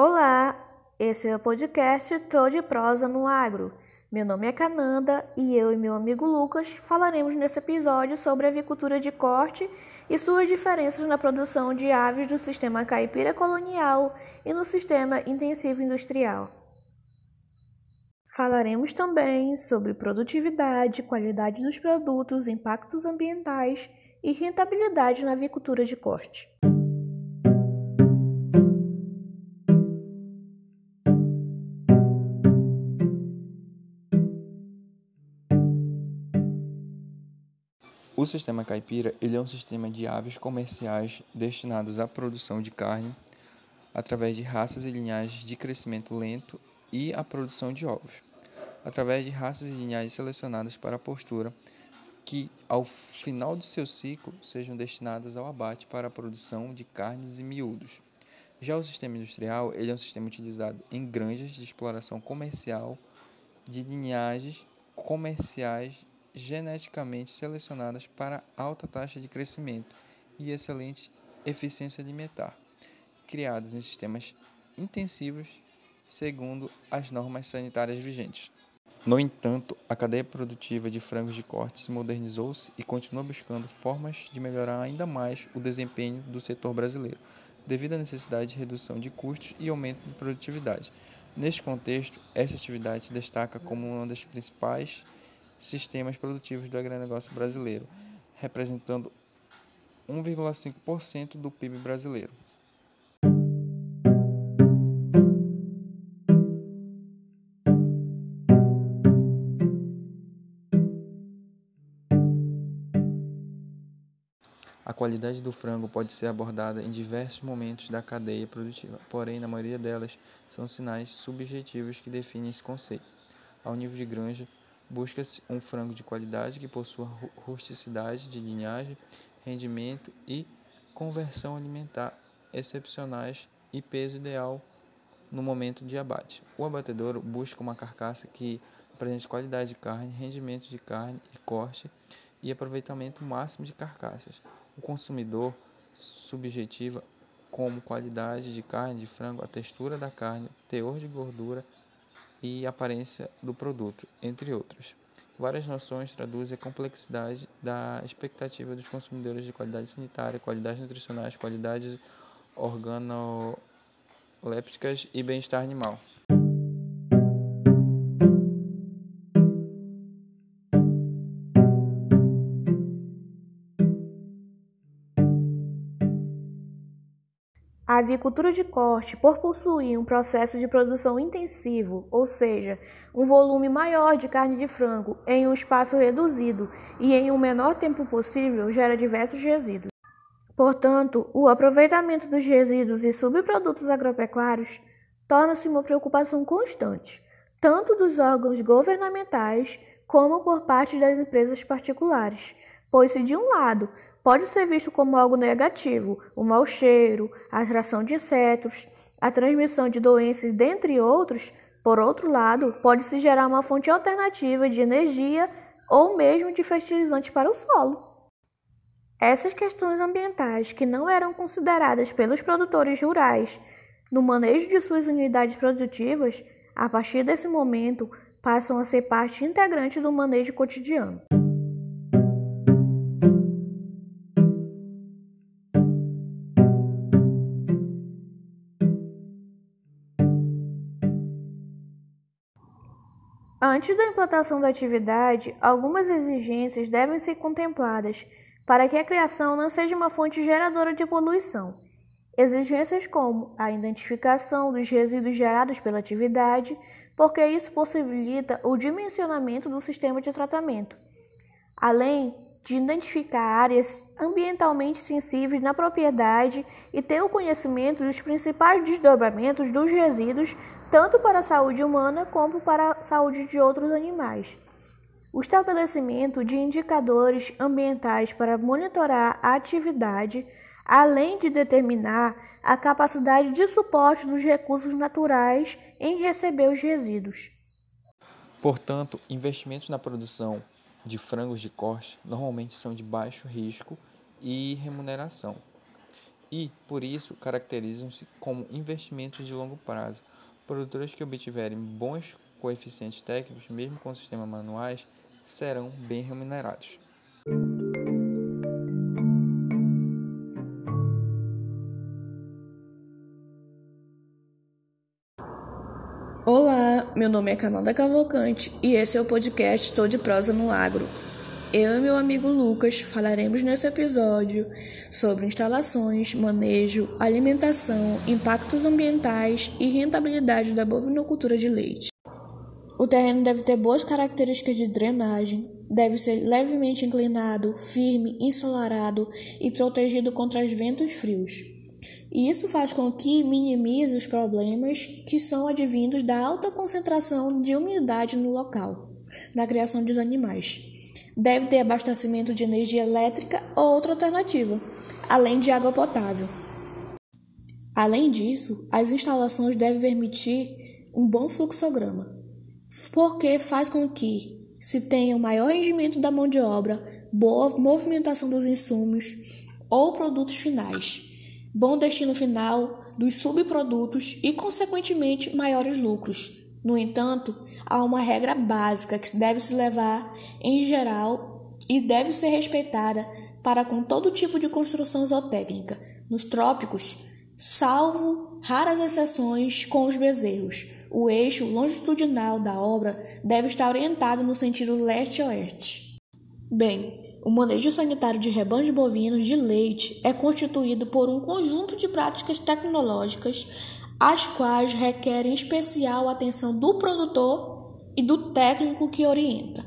Olá, esse é o podcast Tô de Prosa no Agro. Meu nome é Cananda e eu e meu amigo Lucas falaremos nesse episódio sobre a avicultura de corte e suas diferenças na produção de aves do sistema caipira colonial e no sistema intensivo industrial. Falaremos também sobre produtividade, qualidade dos produtos, impactos ambientais e rentabilidade na avicultura de corte. O sistema caipira ele é um sistema de aves comerciais destinadas à produção de carne através de raças e linhagens de crescimento lento e à produção de ovos, através de raças e linhagens selecionadas para a postura que, ao final do seu ciclo, sejam destinadas ao abate para a produção de carnes e miúdos. Já o sistema industrial ele é um sistema utilizado em granjas de exploração comercial de linhagens comerciais geneticamente selecionadas para alta taxa de crescimento e excelente eficiência alimentar, criadas em sistemas intensivos segundo as normas sanitárias vigentes. No entanto, a cadeia produtiva de frangos de corte se modernizou-se e continua buscando formas de melhorar ainda mais o desempenho do setor brasileiro, devido à necessidade de redução de custos e aumento de produtividade. Neste contexto, esta atividade se destaca como uma das principais sistemas produtivos do agronegócio brasileiro, representando 1,5% do PIB brasileiro. A qualidade do frango pode ser abordada em diversos momentos da cadeia produtiva, porém, na maioria delas, são sinais subjetivos que definem esse conceito. Ao nível de granja, Busca-se um frango de qualidade que possua rusticidade de linhagem, rendimento e conversão alimentar excepcionais e peso ideal no momento de abate. O abatedouro busca uma carcaça que apresente qualidade de carne, rendimento de carne e corte e aproveitamento máximo de carcaças. O consumidor subjetiva como qualidade de carne de frango, a textura da carne, teor de gordura, e aparência do produto, entre outros. Várias noções traduzem a complexidade da expectativa dos consumidores de qualidade sanitária, qualidades nutricionais, qualidades organolépticas e bem-estar animal. A avicultura de corte, por possuir um processo de produção intensivo, ou seja, um volume maior de carne de frango em um espaço reduzido e em um menor tempo possível, gera diversos resíduos. Portanto, o aproveitamento dos resíduos e subprodutos agropecuários torna-se uma preocupação constante, tanto dos órgãos governamentais como por parte das empresas particulares, pois se de um lado pode ser visto como algo negativo, o mau cheiro, a atração de insetos, a transmissão de doenças, dentre outros. Por outro lado, pode-se gerar uma fonte alternativa de energia ou mesmo de fertilizante para o solo. Essas questões ambientais, que não eram consideradas pelos produtores rurais no manejo de suas unidades produtivas, a partir desse momento passam a ser parte integrante do manejo cotidiano. Antes da implantação da atividade, algumas exigências devem ser contempladas para que a criação não seja uma fonte geradora de poluição. Exigências como a identificação dos resíduos gerados pela atividade, porque isso possibilita o dimensionamento do sistema de tratamento, além de identificar áreas ambientalmente sensíveis na propriedade e ter o conhecimento dos principais desdobramentos dos resíduos tanto para a saúde humana como para a saúde de outros animais. O estabelecimento de indicadores ambientais para monitorar a atividade, além de determinar a capacidade de suporte dos recursos naturais em receber os resíduos. Portanto, investimentos na produção de frangos de corte normalmente são de baixo risco e remuneração. e, por isso, caracterizam-se como investimentos de longo prazo. Produtores que obtiverem bons coeficientes técnicos, mesmo com sistemas manuais, serão bem remunerados. Olá, meu nome é Cananda Cavalcante e esse é o podcast Tô de Prosa no Agro. Eu e meu amigo Lucas falaremos nesse episódio sobre instalações, manejo, alimentação, impactos ambientais e rentabilidade da bovinocultura de leite. O terreno deve ter boas características de drenagem, deve ser levemente inclinado, firme, ensolarado e protegido contra os ventos frios. E isso faz com que minimize os problemas que são advindos da alta concentração de umidade no local, na criação dos animais. Deve ter abastecimento de energia elétrica ou outra alternativa, além de água potável. Além disso, as instalações devem permitir um bom fluxograma, porque faz com que se tenha um maior rendimento da mão de obra, boa movimentação dos insumos ou produtos finais bom destino final dos subprodutos e, consequentemente, maiores lucros. No entanto, há uma regra básica que deve se levar em geral e deve ser respeitada para com todo tipo de construção zootécnica. Nos trópicos, salvo raras exceções com os bezerros, o eixo longitudinal da obra deve estar orientado no sentido leste-oeste. Bem, o manejo sanitário de rebanhos bovinos de leite é constituído por um conjunto de práticas tecnológicas, as quais requerem especial atenção do produtor e do técnico que orienta.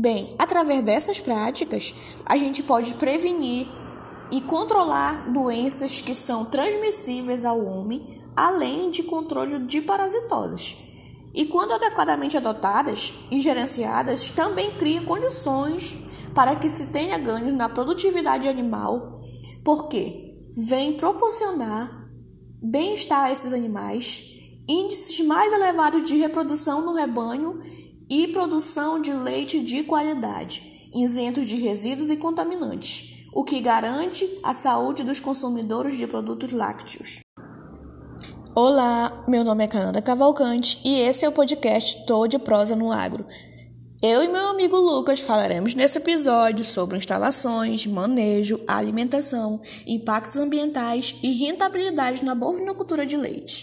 Bem, através dessas práticas, a gente pode prevenir e controlar doenças que são transmissíveis ao homem, além de controle de parasitoses. E, quando adequadamente adotadas e gerenciadas, também criam condições para que se tenha ganhos na produtividade animal, porque vem proporcionar bem-estar a esses animais, índices mais elevados de reprodução no rebanho e produção de leite de qualidade, isentos de resíduos e contaminantes, o que garante a saúde dos consumidores de produtos lácteos. Olá, meu nome é Cananda Cavalcante e esse é o podcast Tô de Prosa no Agro. Eu e meu amigo Lucas falaremos nesse episódio sobre instalações, manejo, alimentação, impactos ambientais e rentabilidade na bovinocultura de leite.